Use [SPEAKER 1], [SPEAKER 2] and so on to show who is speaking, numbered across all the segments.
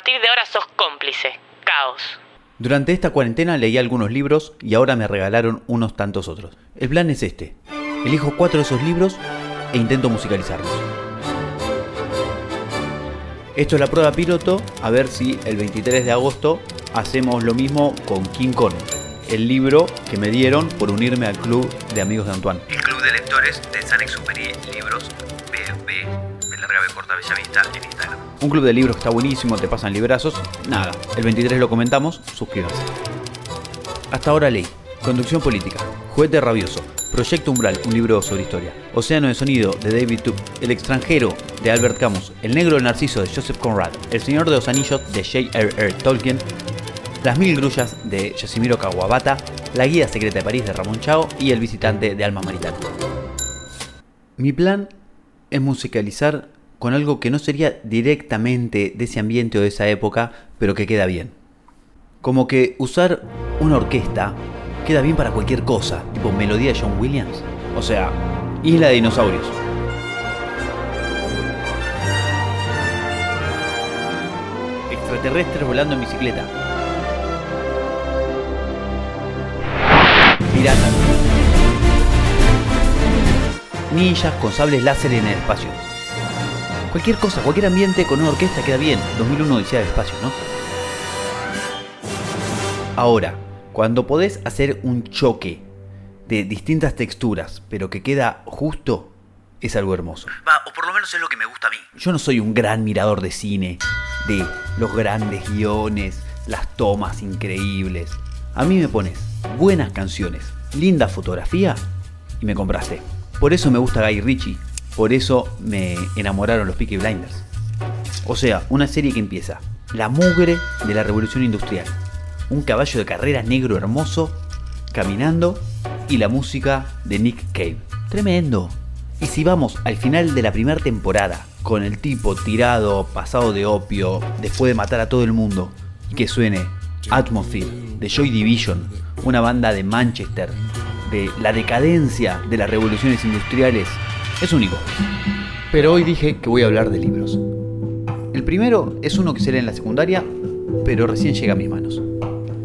[SPEAKER 1] partir de ahora sos cómplice. Caos.
[SPEAKER 2] Durante esta cuarentena leí algunos libros y ahora me regalaron unos tantos otros. El plan es este. Elijo cuatro de esos libros e intento musicalizarlos. Esto es la prueba piloto, a ver si el 23 de agosto hacemos lo mismo con King Kong, el libro que me dieron por unirme al club de amigos de Antoine.
[SPEAKER 3] El club de lectores de San Exuperi Libros BB, de larga B corta en Instagram.
[SPEAKER 2] Un club de libros que está buenísimo, te pasan librazos. Nada, el 23 lo comentamos, suscríbanse. Hasta ahora leí. Conducción política. Juguete rabioso. Proyecto Umbral, un libro sobre historia. Océano de sonido de David Tubb. El extranjero de Albert Camus. El negro del narciso de Joseph Conrad. El señor de los anillos de J.R.R. Tolkien. Las mil grullas de Yasimiro Kawabata. La guía secreta de París de Ramón Chao. Y El visitante de Alma Maritana. Mi plan es musicalizar con algo que no sería directamente de ese ambiente o de esa época, pero que queda bien. Como que usar una orquesta queda bien para cualquier cosa, tipo melodía de John Williams. O sea, Isla de Dinosaurios. Extraterrestres volando en bicicleta. Piratas. Ninjas con sables láser en el espacio. Cualquier cosa, cualquier ambiente con una orquesta queda bien. 2001 Odisea del Espacio, ¿no? Ahora, cuando podés hacer un choque de distintas texturas, pero que queda justo, es algo hermoso.
[SPEAKER 3] Va, o por lo menos es lo que me gusta a mí.
[SPEAKER 2] Yo no soy un gran mirador de cine, de los grandes guiones, las tomas increíbles. A mí me pones buenas canciones, linda fotografía y me compraste. Por eso me gusta Guy Ritchie, por eso me enamoraron los Peaky Blinders. O sea, una serie que empieza la mugre de la revolución industrial, un caballo de carrera negro hermoso caminando y la música de Nick Cave. Tremendo. Y si vamos al final de la primera temporada, con el tipo tirado, pasado de opio, después de matar a todo el mundo, y que suene Atmosphere de Joy Division, una banda de Manchester, de la decadencia de las revoluciones industriales, es único. Pero hoy dije que voy a hablar de libros. El primero es uno que se lee en la secundaria, pero recién llega a mis manos.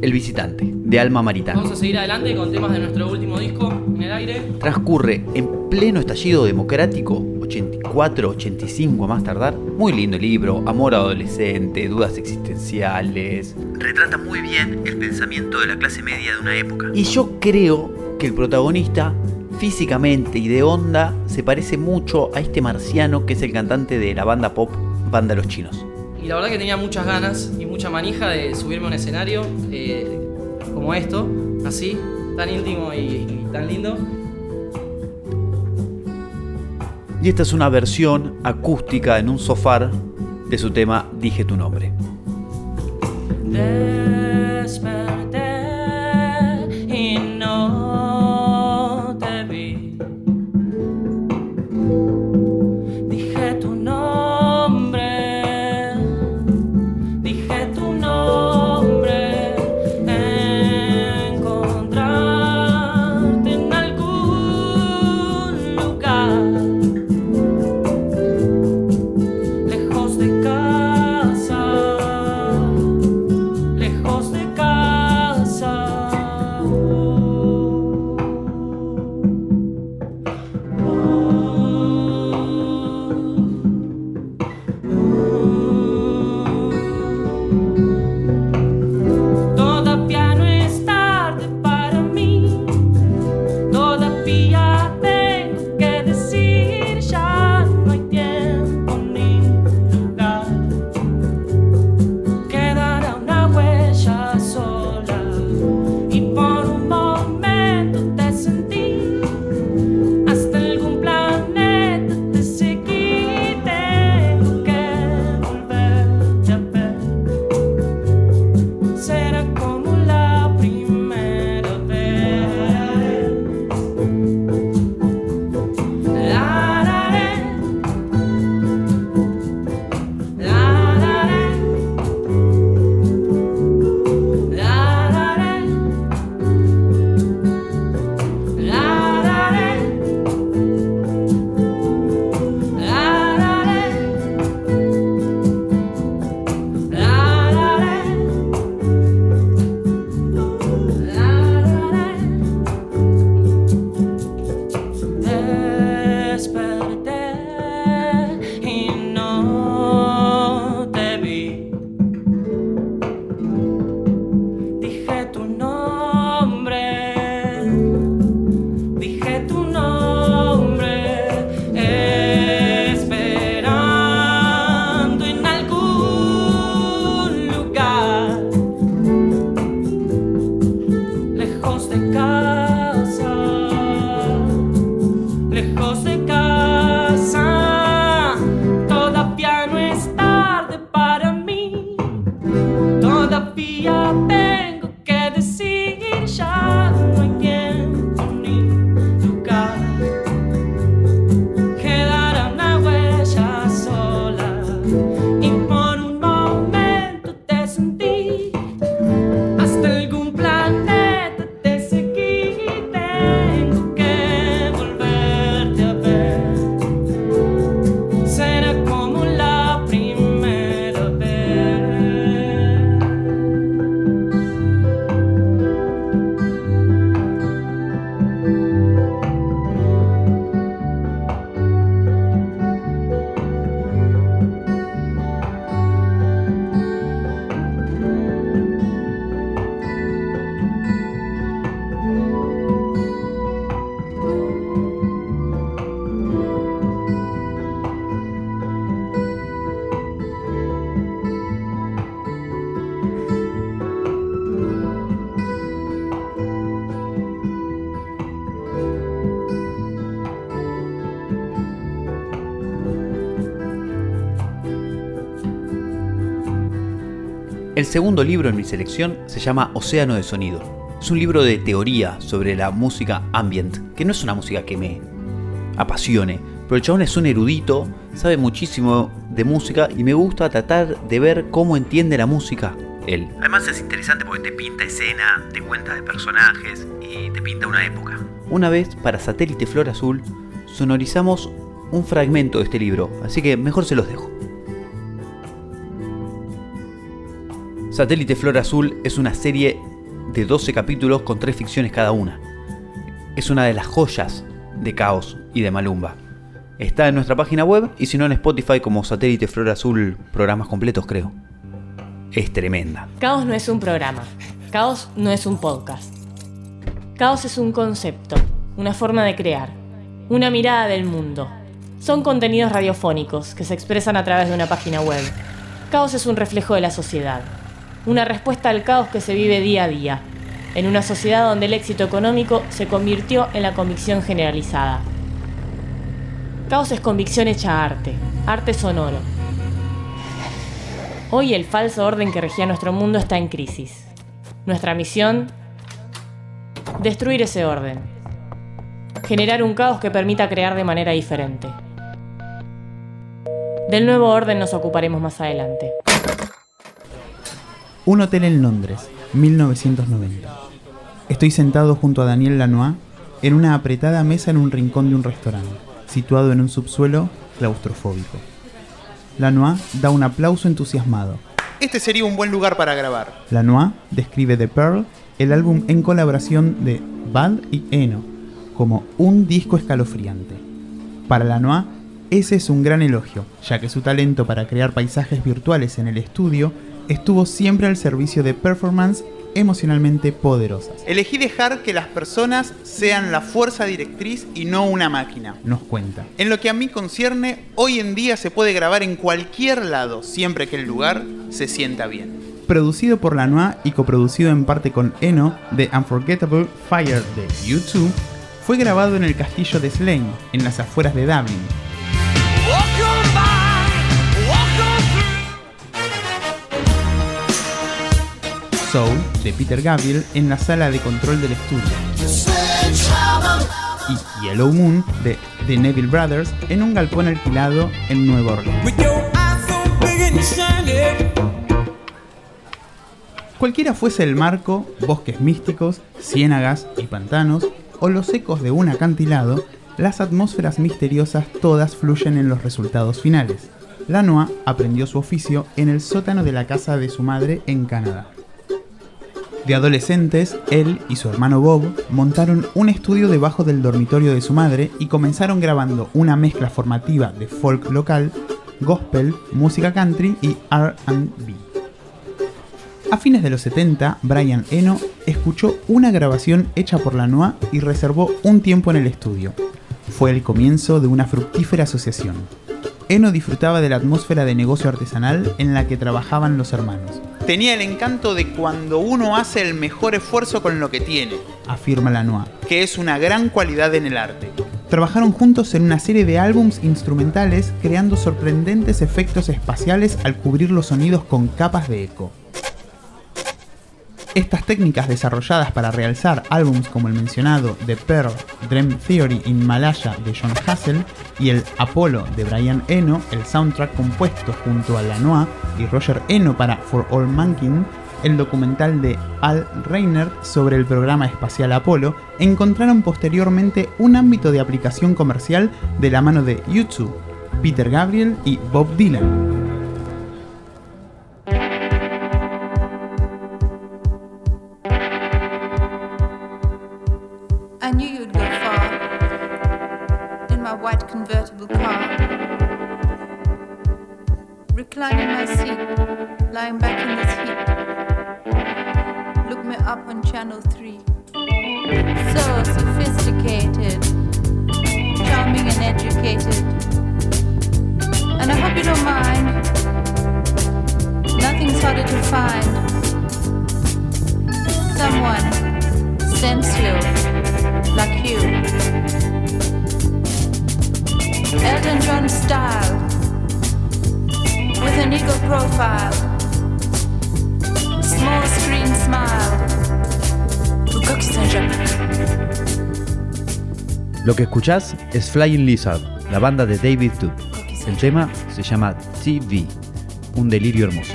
[SPEAKER 2] El visitante, de Alma Maritana.
[SPEAKER 4] Vamos a seguir adelante con temas de nuestro último disco, En el aire.
[SPEAKER 2] Transcurre en pleno estallido democrático, 84, 85 a más tardar. Muy lindo libro, amor adolescente, dudas existenciales.
[SPEAKER 3] Retrata muy bien el pensamiento de la clase media de una época.
[SPEAKER 2] Y yo creo que el protagonista, físicamente y de onda, se parece mucho a este marciano que es el cantante de la banda pop Banda Los Chinos.
[SPEAKER 4] Y la verdad que tenía muchas ganas y mucha manija de subirme a un escenario eh, como esto, así, tan íntimo y, y tan lindo.
[SPEAKER 2] Y esta es una versión acústica en un sofá de su tema Dije tu nombre. El segundo libro en mi selección se llama Océano de Sonido. Es un libro de teoría sobre la música ambient, que no es una música que me apasione, pero el chabón es un erudito, sabe muchísimo de música y me gusta tratar de ver cómo entiende la música él.
[SPEAKER 3] Además es interesante porque te pinta escena, te cuenta de personajes y te pinta una época.
[SPEAKER 2] Una vez, para Satélite Flor Azul, sonorizamos un fragmento de este libro, así que mejor se los dejo. Satélite Flor Azul es una serie de 12 capítulos con 3 ficciones cada una. Es una de las joyas de Caos y de Malumba. Está en nuestra página web y si no en Spotify como Satélite Flor Azul, programas completos creo. Es tremenda.
[SPEAKER 1] Caos no es un programa. Caos no es un podcast. Caos es un concepto, una forma de crear, una mirada del mundo. Son contenidos radiofónicos que se expresan a través de una página web. Caos es un reflejo de la sociedad, una respuesta al caos que se vive día a día, en una sociedad donde el éxito económico se convirtió en la convicción generalizada. Caos es convicción hecha arte, arte sonoro. Hoy el falso orden que regía nuestro mundo está en crisis. Nuestra misión, destruir ese orden. Generar un caos que permita crear de manera diferente. Del nuevo orden nos ocuparemos más adelante.
[SPEAKER 5] Un hotel en Londres, 1990. Estoy sentado junto a Daniel Lanois en una apretada mesa en un rincón de un restaurante, situado en un subsuelo claustrofóbico. Lanois da un aplauso entusiasmado.
[SPEAKER 6] Este sería un buen lugar para grabar.
[SPEAKER 5] Lanois describe The Pearl, el álbum en colaboración de Bad y Eno, como un disco escalofriante. Para Lanois, ese es un gran elogio, ya que su talento para crear paisajes virtuales en el estudio estuvo siempre al servicio de performance emocionalmente poderosas.
[SPEAKER 6] Elegí dejar que las personas sean la fuerza directriz y no una máquina.
[SPEAKER 5] Nos cuenta.
[SPEAKER 6] En lo que a mí concierne, hoy en día se puede grabar en cualquier lado, siempre que el lugar se sienta bien.
[SPEAKER 5] Producido por Lanois y coproducido en parte con Eno de Unforgettable Fire de YouTube, fue grabado en el castillo de Slane, en las afueras de Dublin. Soul de Peter Gabriel en la sala de control del estudio. Y Yellow Moon de The Neville Brothers en un galpón alquilado en Nueva Orleans. Cualquiera fuese el marco, bosques místicos, ciénagas y pantanos, o los ecos de un acantilado, las atmósferas misteriosas todas fluyen en los resultados finales. Lanois aprendió su oficio en el sótano de la casa de su madre en Canadá. De adolescentes, él y su hermano Bob montaron un estudio debajo del dormitorio de su madre y comenzaron grabando una mezcla formativa de folk local, gospel, música country y RB. A fines de los 70, Brian Eno escuchó una grabación hecha por Lanois y reservó un tiempo en el estudio. Fue el comienzo de una fructífera asociación. Eno disfrutaba de la atmósfera de negocio artesanal en la que trabajaban los hermanos.
[SPEAKER 6] Tenía el encanto de cuando uno hace el mejor esfuerzo con lo que tiene,
[SPEAKER 5] afirma Lanois.
[SPEAKER 6] que es una gran cualidad en el arte.
[SPEAKER 5] Trabajaron juntos en una serie de álbums instrumentales creando sorprendentes efectos espaciales al cubrir los sonidos con capas de eco. Estas técnicas desarrolladas para realzar álbums como el mencionado The Pearl, Dream Theory in Malaya de John Hassel y el Apollo de Brian Eno, el soundtrack compuesto junto a Lanois y Roger Eno para For All Mankind, el documental de Al Reiner sobre el programa espacial Apolo, encontraron posteriormente un ámbito de aplicación comercial de la mano de YouTube, Peter Gabriel y Bob Dylan.
[SPEAKER 7] So sophisticated, charming and educated. And I hope you don't mind. Nothing's harder to find. Someone sensual like you. Elton John style with an eagle profile.
[SPEAKER 8] Lo que escuchás es Flying Lizard, la banda de David Duke. El tema se llama TV, un delirio hermoso.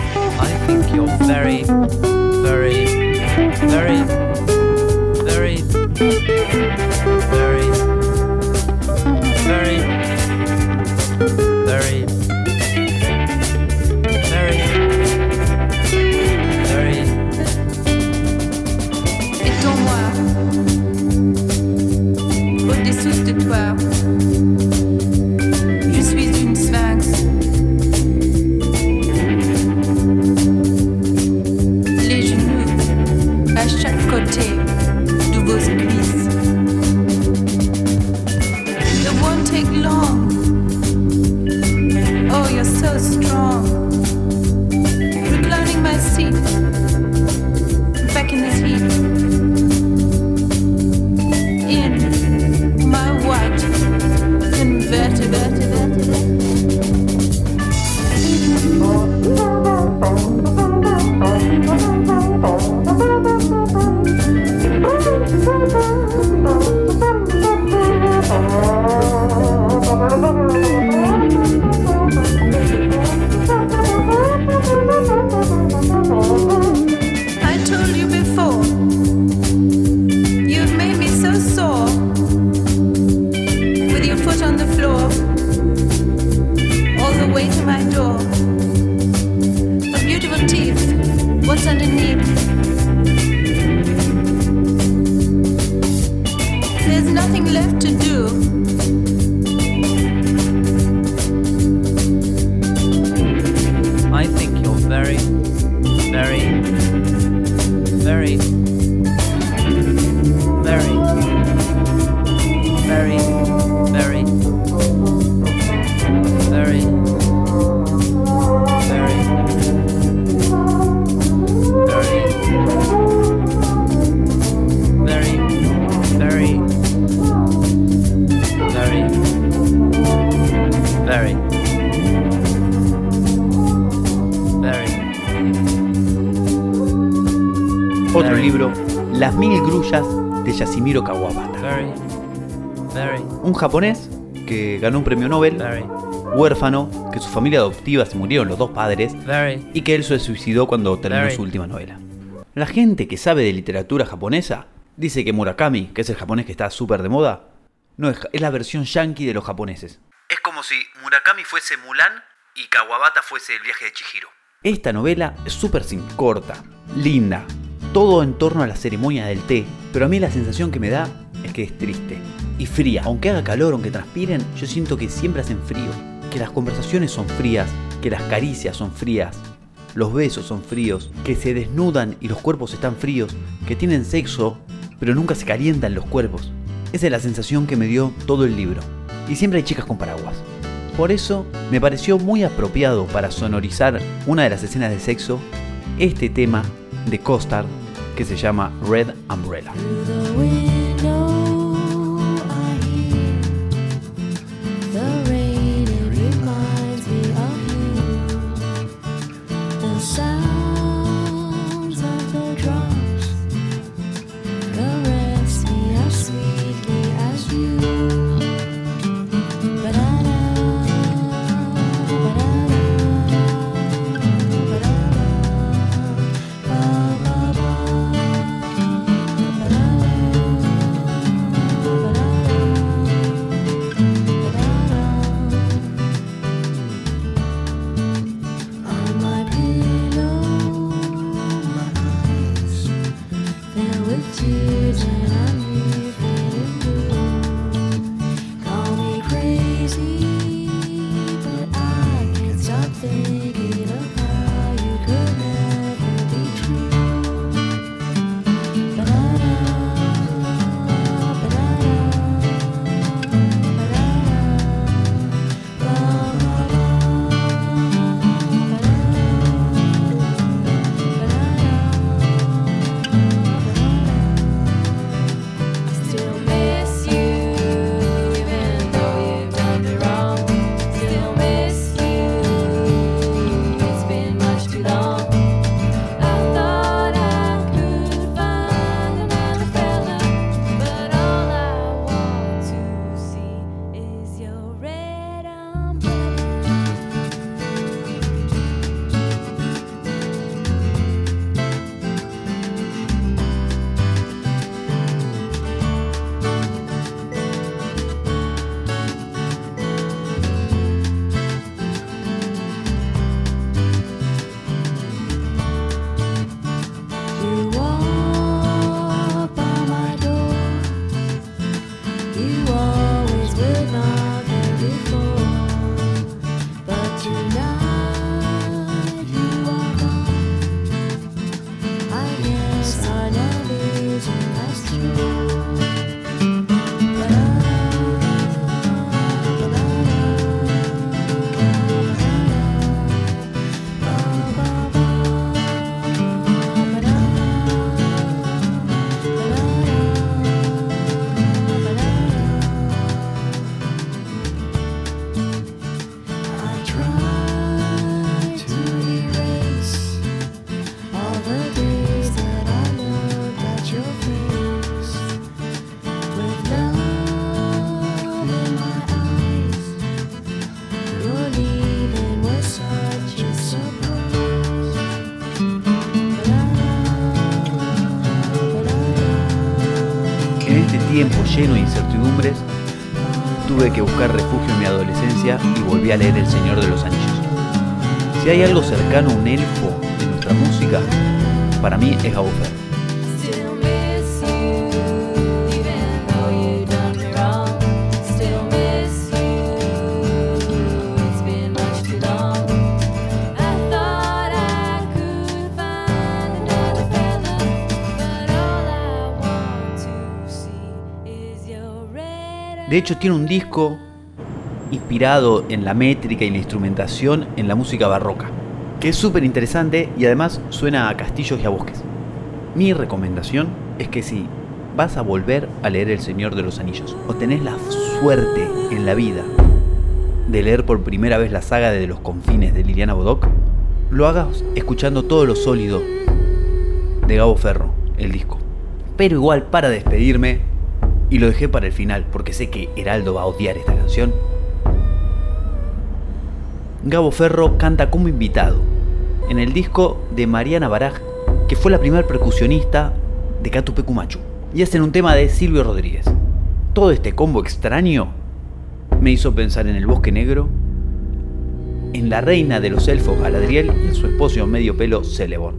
[SPEAKER 8] Japonés que ganó un premio Nobel, huérfano, que su familia adoptiva se murieron los dos padres y que él se suicidó cuando terminó su última novela. La gente que sabe de literatura japonesa dice que Murakami, que es el japonés que está súper de moda, no es, es la versión yankee de los japoneses.
[SPEAKER 2] Es como si Murakami fuese Mulan y Kawabata fuese el viaje de Chihiro.
[SPEAKER 8] Esta novela es súper simple, corta, linda, todo en torno a la ceremonia del té, pero a mí la sensación que me da es que es triste y fría. Aunque haga calor, aunque transpiren, yo siento que siempre hacen frío, que las conversaciones son frías, que las caricias son frías, los besos son fríos, que se desnudan y los cuerpos están fríos, que tienen sexo, pero nunca se calientan los cuerpos. Esa es la sensación que me dio todo el libro. Y siempre hay chicas con paraguas. Por eso me pareció muy apropiado para sonorizar una de las escenas de sexo este tema de Costard que se llama Red Umbrella.
[SPEAKER 2] Tiempo lleno de incertidumbres, tuve que buscar refugio en mi adolescencia y volví a leer El Señor de los Anillos. Si hay algo cercano a un elfo de nuestra música, para mí es Gabo De hecho, tiene un disco inspirado en la métrica y la instrumentación en la música barroca, que es súper interesante y además suena a castillos y a bosques. Mi recomendación es que si vas a volver a leer El Señor de los Anillos o tenés la suerte en la vida de leer por primera vez la saga de los confines de Liliana Bodoc, lo hagas escuchando todo lo sólido de Gabo Ferro, el disco. Pero igual para despedirme, y lo dejé para el final porque sé que Heraldo va a odiar esta canción, Gabo Ferro canta como invitado en el disco de Mariana Baraj, que fue la primera percusionista de Catupecu Machu, y hacen un tema de Silvio Rodríguez. Todo este combo extraño me hizo pensar en el Bosque Negro, en la reina de los elfos Galadriel y en su esposo medio pelo Celeborn.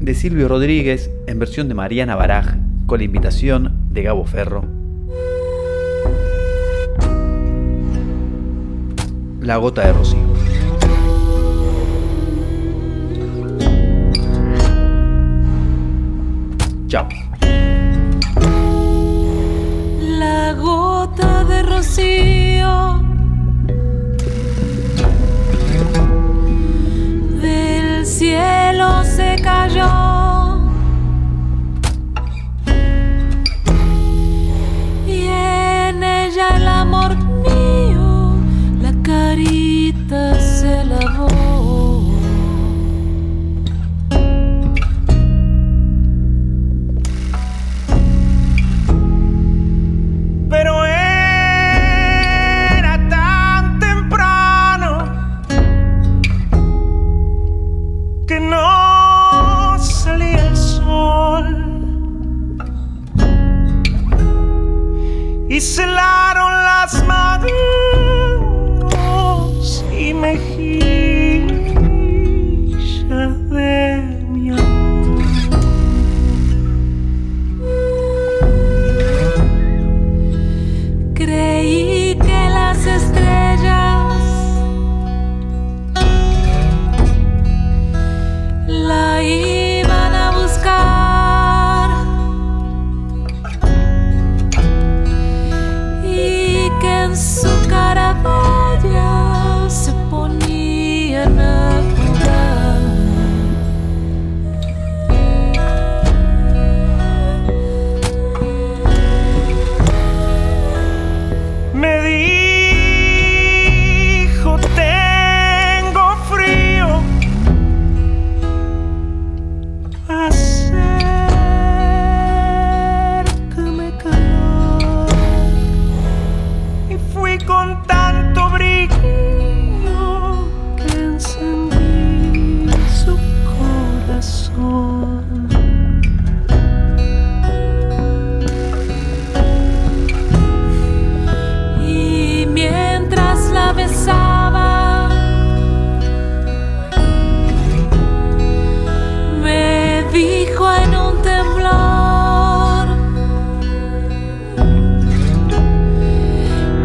[SPEAKER 2] De Silvio Rodríguez en versión de Mariana Baraj con la invitación de Gabo Ferro. La gota de rocío. Chao.
[SPEAKER 8] La gota de rocío del cielo se cayó. Y
[SPEAKER 9] que me dijo
[SPEAKER 8] en un temblor,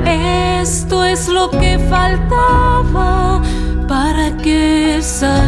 [SPEAKER 8] esto es lo que faltaba para que saliera